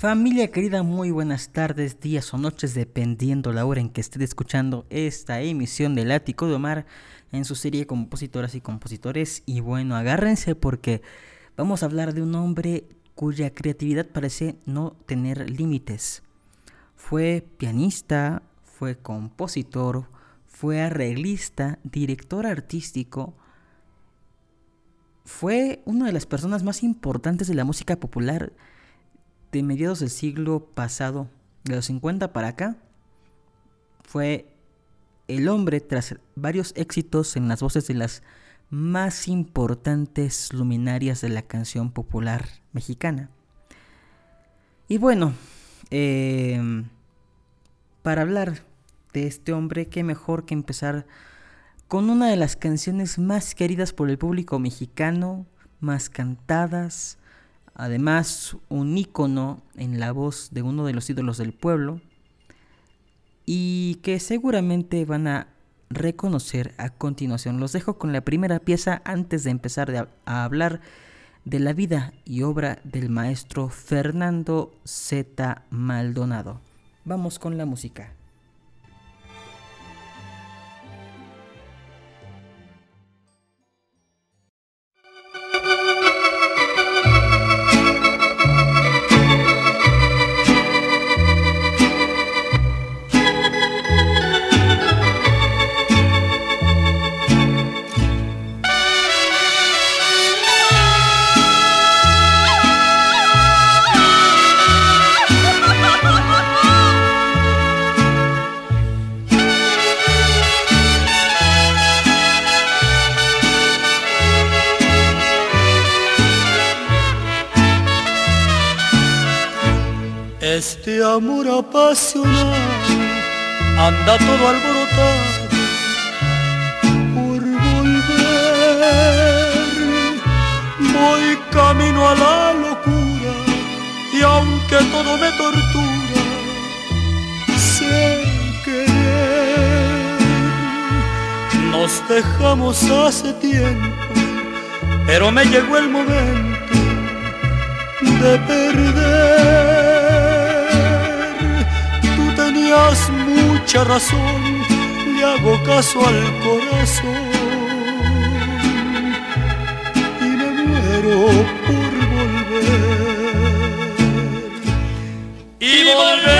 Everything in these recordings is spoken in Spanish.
Familia querida, muy buenas tardes, días o noches, dependiendo la hora en que esté escuchando esta emisión del Ático de Omar en su serie Compositoras y Compositores. Y bueno, agárrense porque vamos a hablar de un hombre cuya creatividad parece no tener límites. Fue pianista, fue compositor, fue arreglista, director artístico, fue una de las personas más importantes de la música popular de mediados del siglo pasado, de los 50 para acá, fue el hombre tras varios éxitos en las voces de las más importantes luminarias de la canción popular mexicana. Y bueno, em, para hablar de este hombre, qué mejor que empezar con una de las canciones más queridas por el público mexicano, más cantadas, además un ícono en la voz de uno de los ídolos del pueblo y que seguramente van a reconocer a continuación. Los dejo con la primera pieza antes de empezar a hablar de la vida y obra del maestro Fernando Z. Maldonado. Vamos con la música. Aunque todo me tortura, sé querer. Nos dejamos hace tiempo, pero me llegó el momento de perder mucha razón, le hago caso al corazón y me muero Y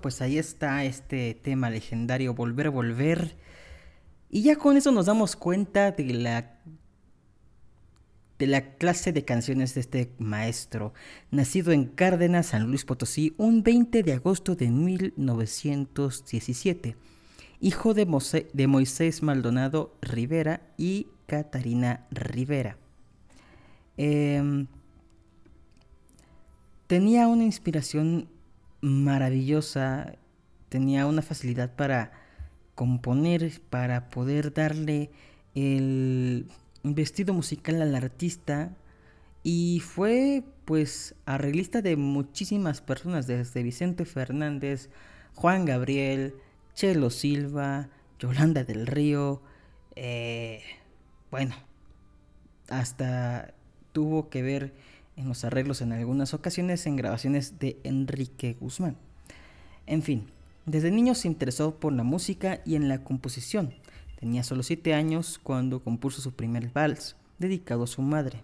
Pues ahí está este tema legendario, volver, volver. Y ya con eso nos damos cuenta de la de la clase de canciones de este maestro, nacido en Cárdenas, San Luis Potosí, un 20 de agosto de 1917, hijo de, Moisés Maldonado Rivera y Catarina Rivera. Em, tenía una inspiración maravillosa, tenía una facilidad para componer, para poder darle el vestido musical al artista. Y fue pues arreglista de muchísimas personas, desde Vicente Fernández, Juan Gabriel, Chelo Silva, Yolanda del Río, eh, bueno, hasta tuvo que ver en los arreglos en algunas ocasiones en grabaciones de Enrique Guzmán. En fin, desde niño se interesó por la música y en la composición. Tenía solo 7 años cuando compuso su primer vals, dedicado a su madre.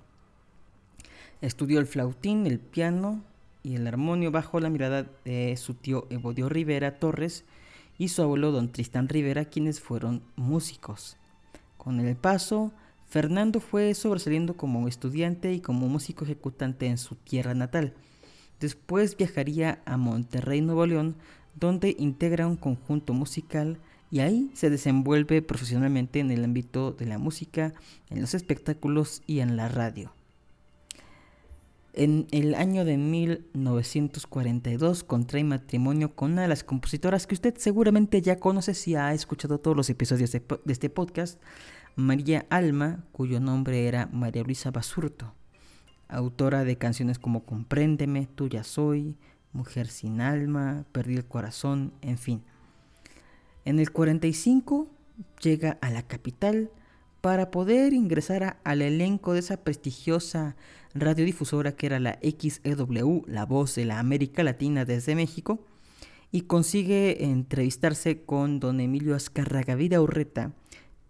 Estudió el flautín, el piano y el armonio bajo la mirada de su tío Evodio Rivera Torres y su abuelo don Tristán Rivera, quienes fueron músicos. Con el paso, Fernando fue sobresaliendo como estudiante y como músico ejecutante en su tierra natal. Después viajaría a Monterrey, Nuevo León, donde integra un conjunto musical y ahí se desenvuelve profesionalmente en el ámbito de la música, en los espectáculos y en la radio. En el año de 1942 contrae matrimonio con una de las compositoras que usted seguramente ya conoce si ha escuchado todos los episodios de, este podcast, María Alma, cuyo nombre era María Luisa Basurto, autora de canciones como Compréndeme, Tuya Soy, Mujer sin alma, Perdí el corazón, en fin. En el 45 llega a la capital para poder ingresar al elenco de esa prestigiosa radiodifusora que era la XEW, la voz de la América Latina desde México, y consigue entrevistarse con don Emilio Azcarragavida Urreta,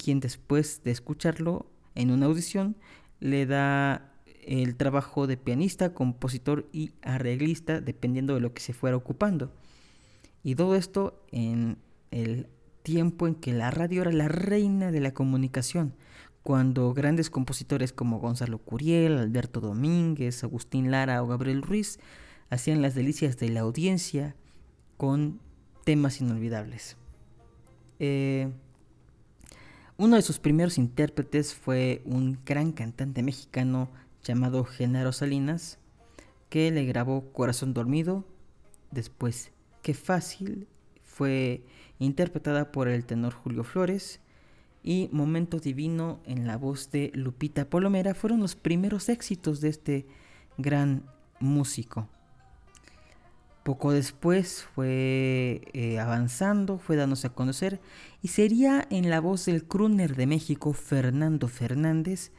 quien después de escucharlo en una audición le da el trabajo de pianista, compositor y arreglista, dependiendo de lo que se fuera ocupando. Y todo esto en el tiempo en que la radio era la reina de la comunicación, cuando grandes compositores como Gonzalo Curiel, Alberto Domínguez, Agustín Lara o Gabriel Ruiz hacían las delicias de la audiencia con temas inolvidables. Eh, uno de sus primeros intérpretes fue un gran cantante mexicano llamado Genaro Salinas, que le grabó Corazón Dormido, después Qué Fácil, fue interpretada por el tenor Julio Flores, y Momento Divino en la voz de Lupita Polomera fueron los primeros éxitos de este gran músico. Poco después fue eh, avanzando, fue dándose a conocer y sería en la voz del crooner de México, Fernando Fernández,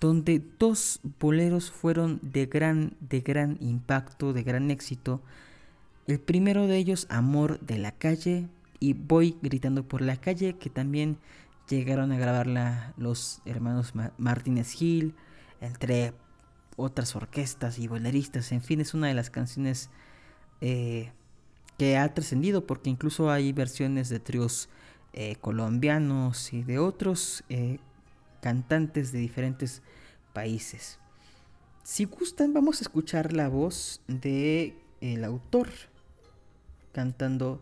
donde dos boleros fueron de gran, de gran impacto, de gran éxito. El primero de ellos, Amor de la calle, y Voy gritando por la calle, que también llegaron a grabarla los hermanos Martínez Gil, entre otras orquestas y boleristas. En fin, es una de las canciones eh, que ha trascendido, porque incluso hay versiones de tríos eh, colombianos y de otros eh, cantantes de diferentes países. Si gustan, vamos a escuchar la voz de el autor cantando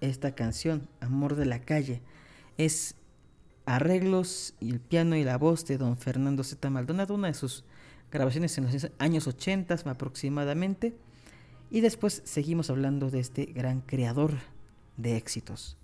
esta canción, Amor de la calle. Es arreglos y el piano y la voz de don Fernando Z. Maldonado, una de sus grabaciones en los años 80 aproximadamente. Y después seguimos hablando de este gran creador de éxitos.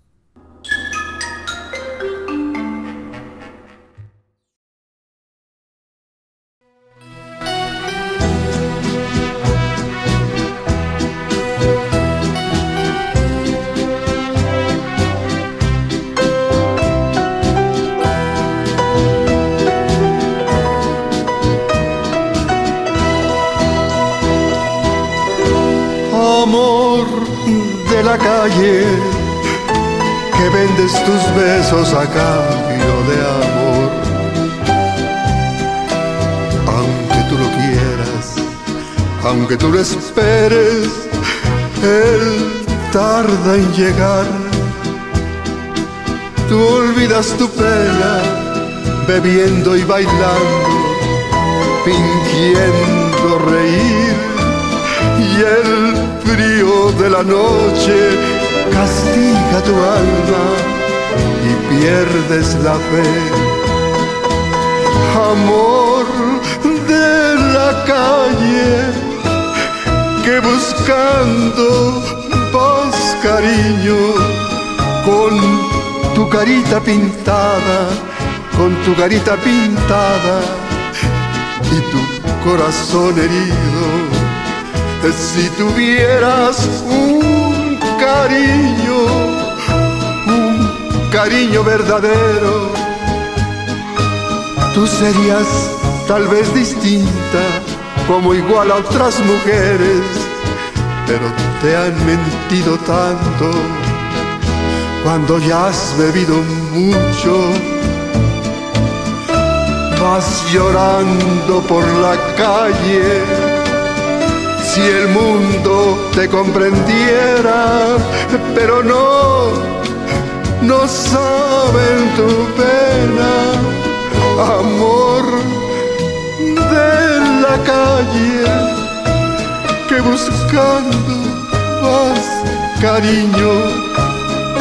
Calle que vendes tus besos a cambio de amor. Aunque tú lo quieras, aunque tú lo esperes, él tarda en llegar. tú olvidas tu pena, bebiendo y bailando, fingiendo reír, y el frío de la noche castiga tu alma y pierdes la fe. Amor de la calle, que buscando vas cariño con tu carita pintada, con tu carita pintada y tu corazón herido. Si tuvieras un cariño, un cariño verdadero, tú serías tal vez distinta, como igual a otras mujeres, pero te han mentido tanto cuando ya has bebido mucho, vas llorando por la calle. Si el mundo te comprendiera, pero no, no saben tu pena, amor de la calle, que buscando vas, cariño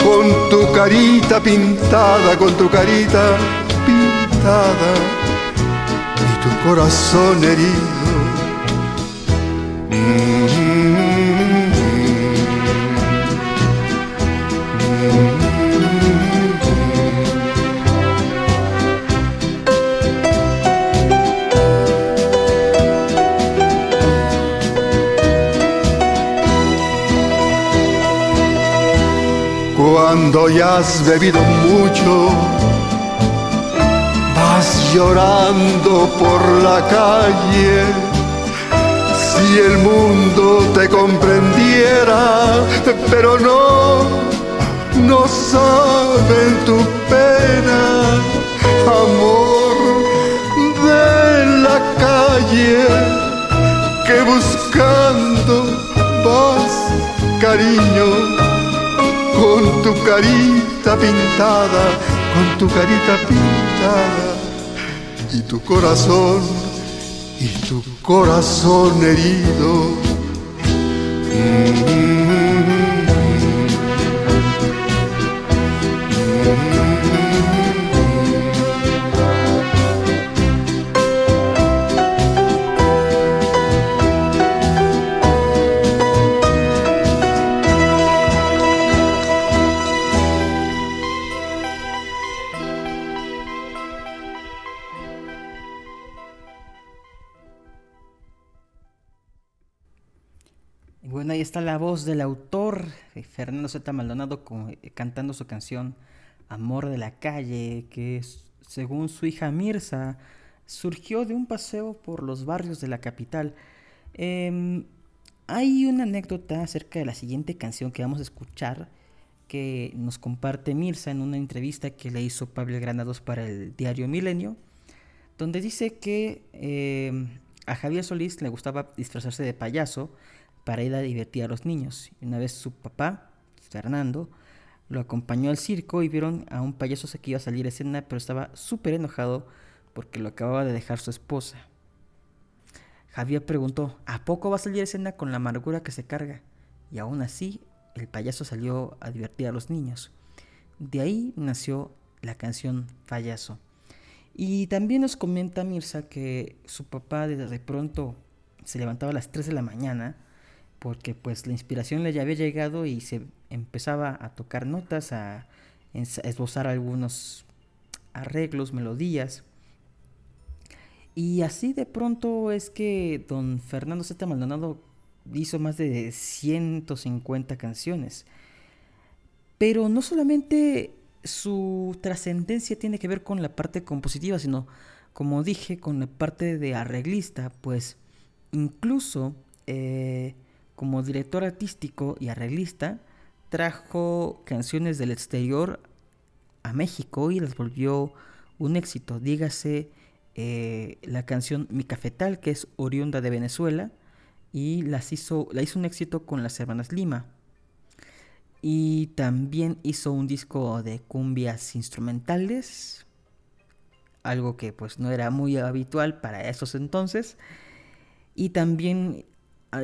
con tu carita pintada, con tu carita pintada y tu corazón herido. Cuando ya has bebido mucho, vas llorando por la calle. Si el mundo te comprendiera, pero no, no saben tu pena, amor de la calle, que buscando vas, cariño con tu carita pintada, con tu carita pintada y tu corazón, y tu corazón herido. La voz del autor, eh, Fernando Z. Maldonado, eh, cantando su canción Amor de la Calle, que según su hija Mirza, surgió de un paseo por los barrios de la capital. Em, hay una anécdota acerca de la siguiente canción que vamos a escuchar que nos comparte Mirza en una entrevista que le hizo Pablo Granados para el diario Milenio, donde dice que em, a Javier Solís le gustaba disfrazarse de payaso para ir a divertir a los niños. Una vez su papá, Fernando, lo acompañó al circo y vieron a un payaso que iba a salir a escena, pero estaba súper enojado porque lo acababa de dejar su esposa. Javier preguntó, ¿a poco va a salir a escena con la amargura que se carga? Y aún así, el payaso salió a divertir a los niños. De ahí nació la canción Payaso. Y también nos comenta Mirza que su papá de pronto se levantaba a las 3 de la mañana porque pues la inspiración le había llegado y se empezaba a tocar notas, a esbozar algunos arreglos, melodías. Y así de pronto es que don Fernando Z. Maldonado hizo más de 150 canciones. Pero no solamente su trascendencia tiene que ver con la parte compositiva, sino, como dije, con la parte de arreglista, pues incluso eh, como director artístico y arreglista, trajo canciones del exterior a México y las volvió un éxito. Dígase eh, la canción Mi Cafetal, que es oriunda de Venezuela, y las hizo, la hizo un éxito con las hermanas Lima. Y también hizo un disco de cumbias instrumentales, algo que pues no era muy habitual para esos entonces. Y también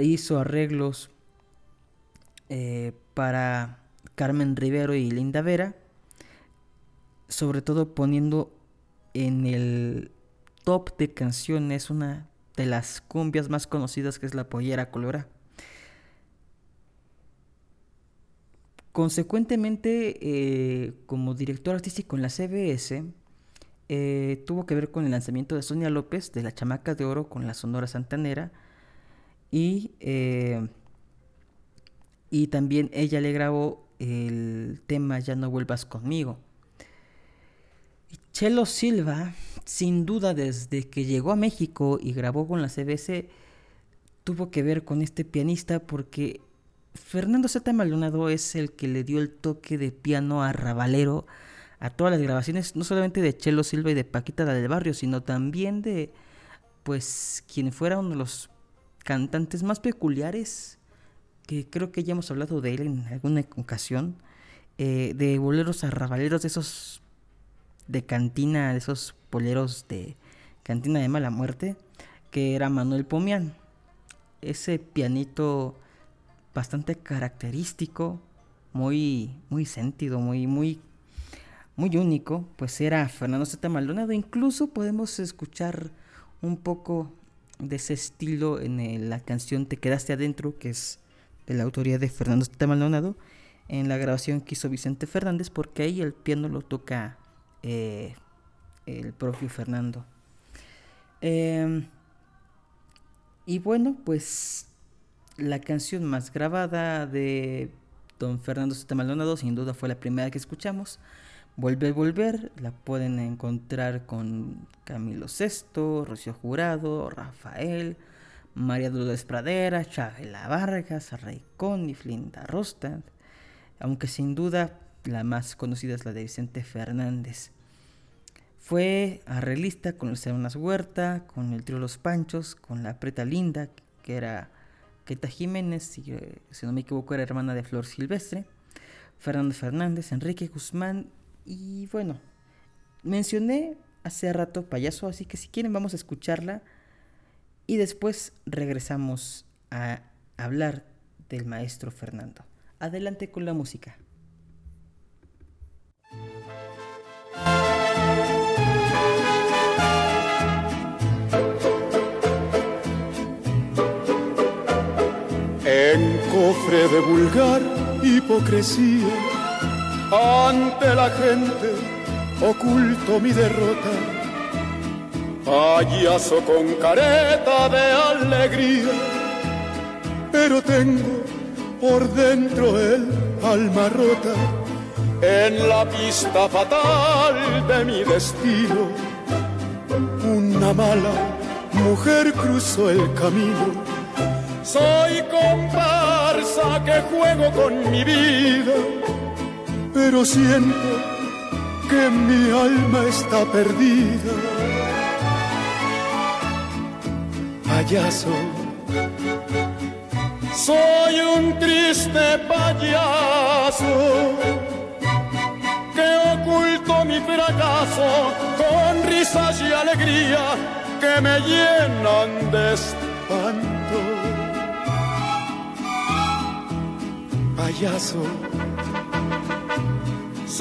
hizo arreglos eh, para Carmen Rivero y Linda Vera, sobre todo poniendo en el top de canciones una de las cumbias más conocidas que es la Pollera Colora. Consecuentemente, eh, como director artístico en la CBS, eh, tuvo que ver con el lanzamiento de Sonia López de La Chamaca de Oro con la Sonora Santanera y, eh, y también ella le grabó el tema Ya no vuelvas conmigo. Chelo Silva, sin duda desde que llegó a México y grabó con la CBS, tuvo que ver con este pianista porque Fernando Z. Maldonado es el que le dio el toque de piano a Ravalero a todas las grabaciones, no solamente de Chelo Silva y de Paquita del Barrio, sino también de, pues, quien fuera uno de los cantantes más peculiares, que creo que ya hemos hablado de él en alguna ocasión, eh, de boleros arrabaleros, de esos de cantina, de esos boleros de cantina de mala muerte, que era Manuel Pomian. Ese pianito bastante característico, muy, muy sentido, muy, muy, muy único, pues era Fernando Z. Maldonado. Incluso podemos escuchar un poco de ese estilo en la canción Te quedaste adentro, que es de la autoría de Fernando Z. Maldonado, en la grabación que hizo Vicente Fernández, porque ahí el piano lo toca eh, el propio Fernando. Em, y bueno, pues la canción más grabada de don Fernando Z. Maldonado, sin duda fue la primera que escuchamos. Volver, volver, la pueden encontrar con Camilo Sesto, Rocío Jurado, Rafael, María Dolores Pradera, Chabela Vargas, Ray y Flinda Rostad, aunque sin duda la más conocida es la de Vicente Fernández. Fue arreglista con el Unas Huerta, con el trío Los Panchos, con la Preta Linda, que era Queta Jiménez, si, si no me equivoco era hermana de Flor Silvestre, Fernando Fernández, Enrique Guzmán y bueno, mencioné hace rato payaso, así que si quieren vamos a escucharla y después regresamos a hablar del maestro Fernando. Adelante con la música. En cofre de vulgar hipocresía, ante la gente oculto mi derrota. Payaso con careta de alegría, pero tengo por dentro el alma rota en la pista fatal de mi destino. Una mala mujer cruzó el camino. Soy comparsa que juego con mi vida, pero siento que mi alma está perdida. Payaso, soy un triste payaso oculto mi fracaso con risas y alegría que me llenan de espanto. Payaso,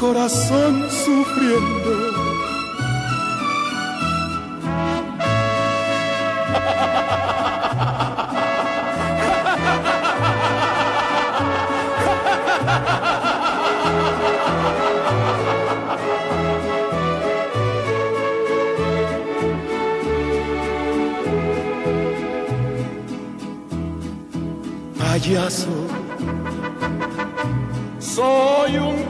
corazón sufriendo. payaso, soy un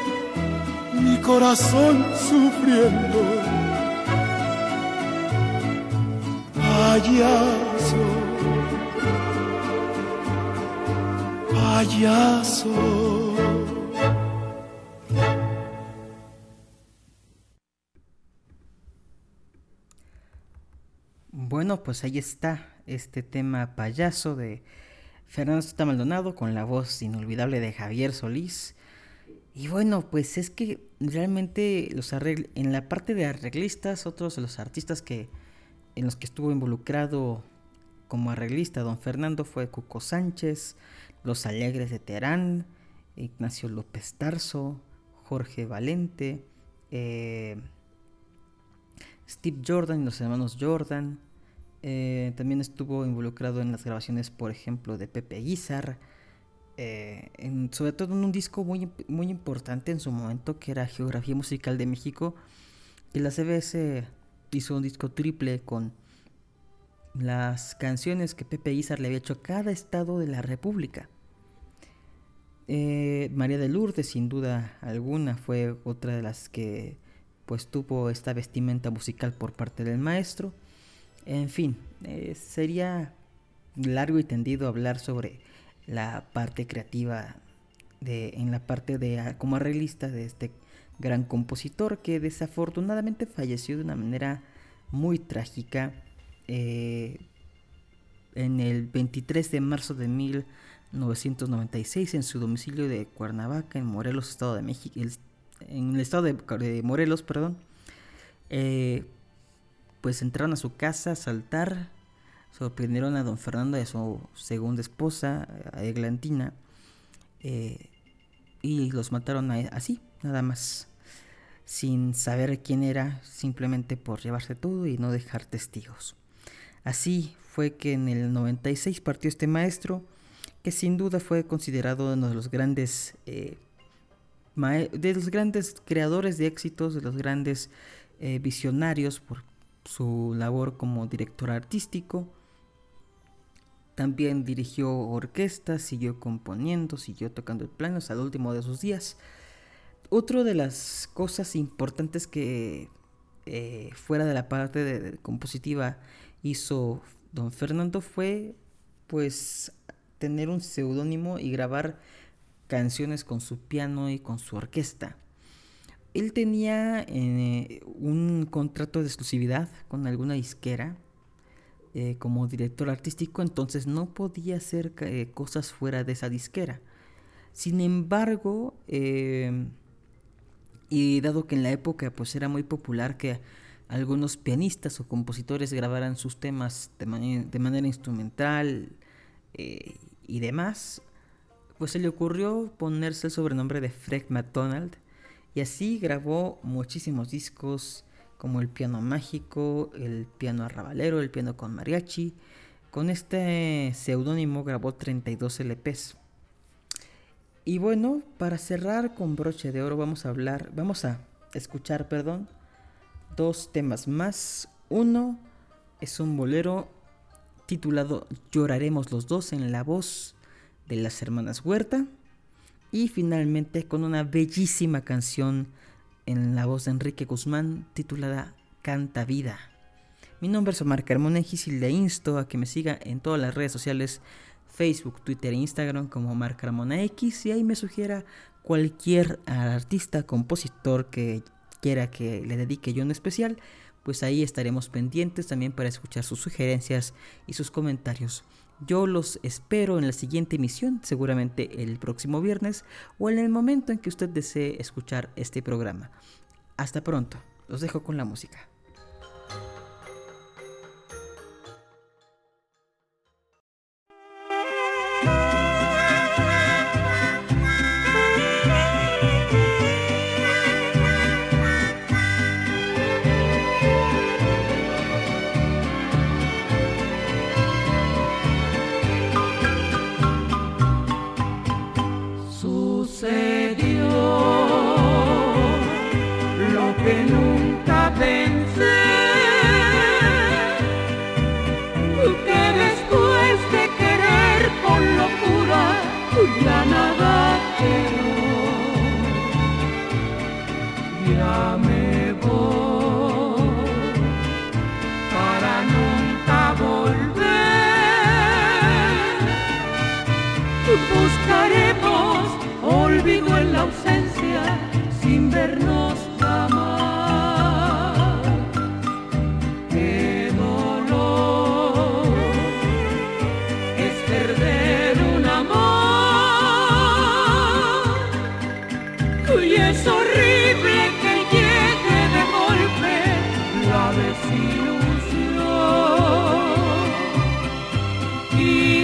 corazón sufriendo. Payaso, payaso. Bueno, pues ahí está este tema payaso de Fernando Maldonado con la voz inolvidable de Javier Solís. Y bueno, pues es que realmente los arregl en la parte de arreglistas, otros de los artistas que en los que estuvo involucrado como arreglista don Fernando fue Cuco Sánchez, Los Alegres de Terán, Ignacio López Tarso, Jorge Valente, eh, Steve Jordan y los hermanos Jordan. Eh, también estuvo involucrado en las grabaciones, por ejemplo, de Pepe Guizar. Eh, sobre todo en un disco muy, muy importante en su momento, que era Geografía Musical de México. Y la CBS hizo un disco triple con las canciones que Pepe Guizar le había hecho a cada estado de la República. Eh, María de Lourdes, sin duda alguna, fue otra de las que pues tuvo esta vestimenta musical por parte del maestro. En fin, eh, sería largo y tendido hablar sobre la parte creativa de, en la parte de ah, como arreglista de este gran compositor que desafortunadamente falleció de una manera muy trágica eh, en el 23 de marzo de 1996 en su domicilio de Cuernavaca en Morelos, Estado de México, en el estado de, Morelos, perdón. Eh, pues entraron a su casa a saltar, sorprendieron a don Fernando y a su segunda esposa, a Eglantina, eh, y los mataron así, nada más, sin saber quién era, simplemente por llevarse todo y no dejar testigos. Así fue que en el 96 partió este maestro, que sin duda fue considerado uno de los grandes, eh, de los grandes creadores de éxitos, de los grandes eh, visionarios por su labor como director artístico. También dirigió orquestas, siguió componiendo, siguió tocando el piano hasta el último de sus días. Otra de las cosas importantes que eh, fuera de la parte de, compositiva hizo don Fernando fue pues tener un seudónimo y grabar canciones con su piano y con su orquesta. Él tenía eh, un contrato de exclusividad con alguna disquera eh, como director artístico, entonces no podía hacer eh, cosas fuera de esa disquera. Sin embargo, y dado que en la época pues era muy popular que algunos pianistas o compositores grabaran sus temas de, de manera instrumental y demás, pues se le ocurrió ponerse el sobrenombre de Fred McDonald y así grabó muchísimos discos como el piano mágico, el piano arrabalero, el piano con mariachi. Con este seudónimo grabó 32 LPs. Y bueno, para cerrar con broche de oro vamos a hablar, vamos a escuchar, perdón, dos temas más. Uno es un bolero titulado Lloraremos los dos en la voz de las hermanas Huerta. Y finalmente con una bellísima canción en la voz de Enrique Guzmán titulada Canta Vida. Mi nombre es Omar Carmonegis y le insto a que me siga en todas las redes sociales Facebook, Twitter e Instagram como Omar Carmona X y ahí me sugiera cualquier artista, compositor que quiera que le dedique yo un especial, pues ahí estaremos pendientes también para escuchar sus sugerencias y sus comentarios. Yo los espero en la siguiente emisión, seguramente el próximo viernes o en el momento en que usted desee escuchar este programa. Hasta pronto, los dejo con la música.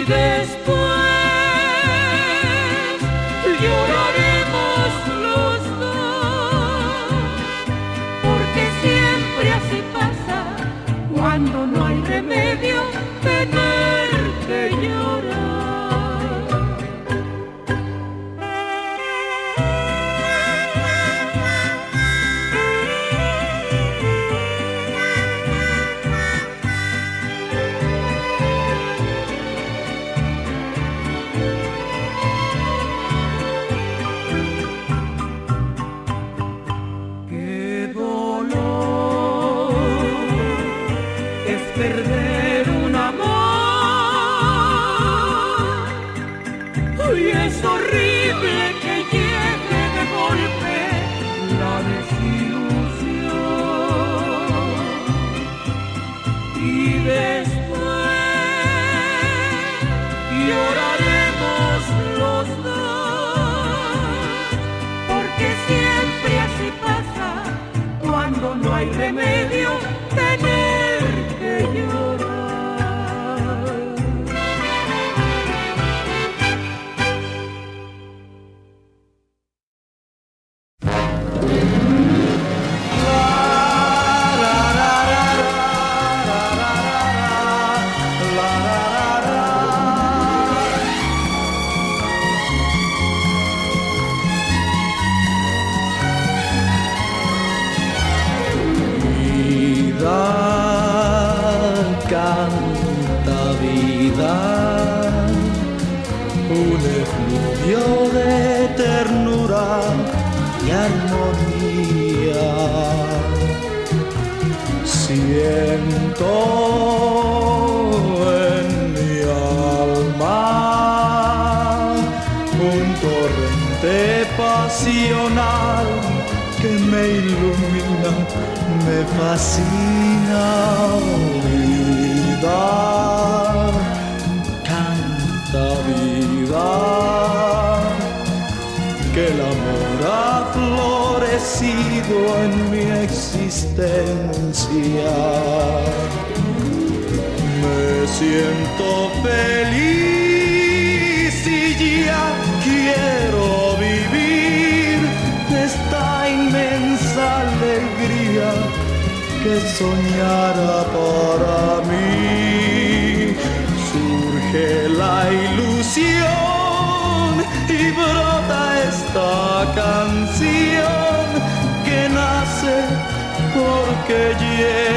después. hay remedio. junto en mi alma, un torrente pasional que me ilumina, me fascina vida, canta vida, que el amor ha florecido en mi existencia siento feliz y ya quiero vivir esta inmensa alegría que soñara para mí. Surge la ilusión y brota esta canción que nace porque llega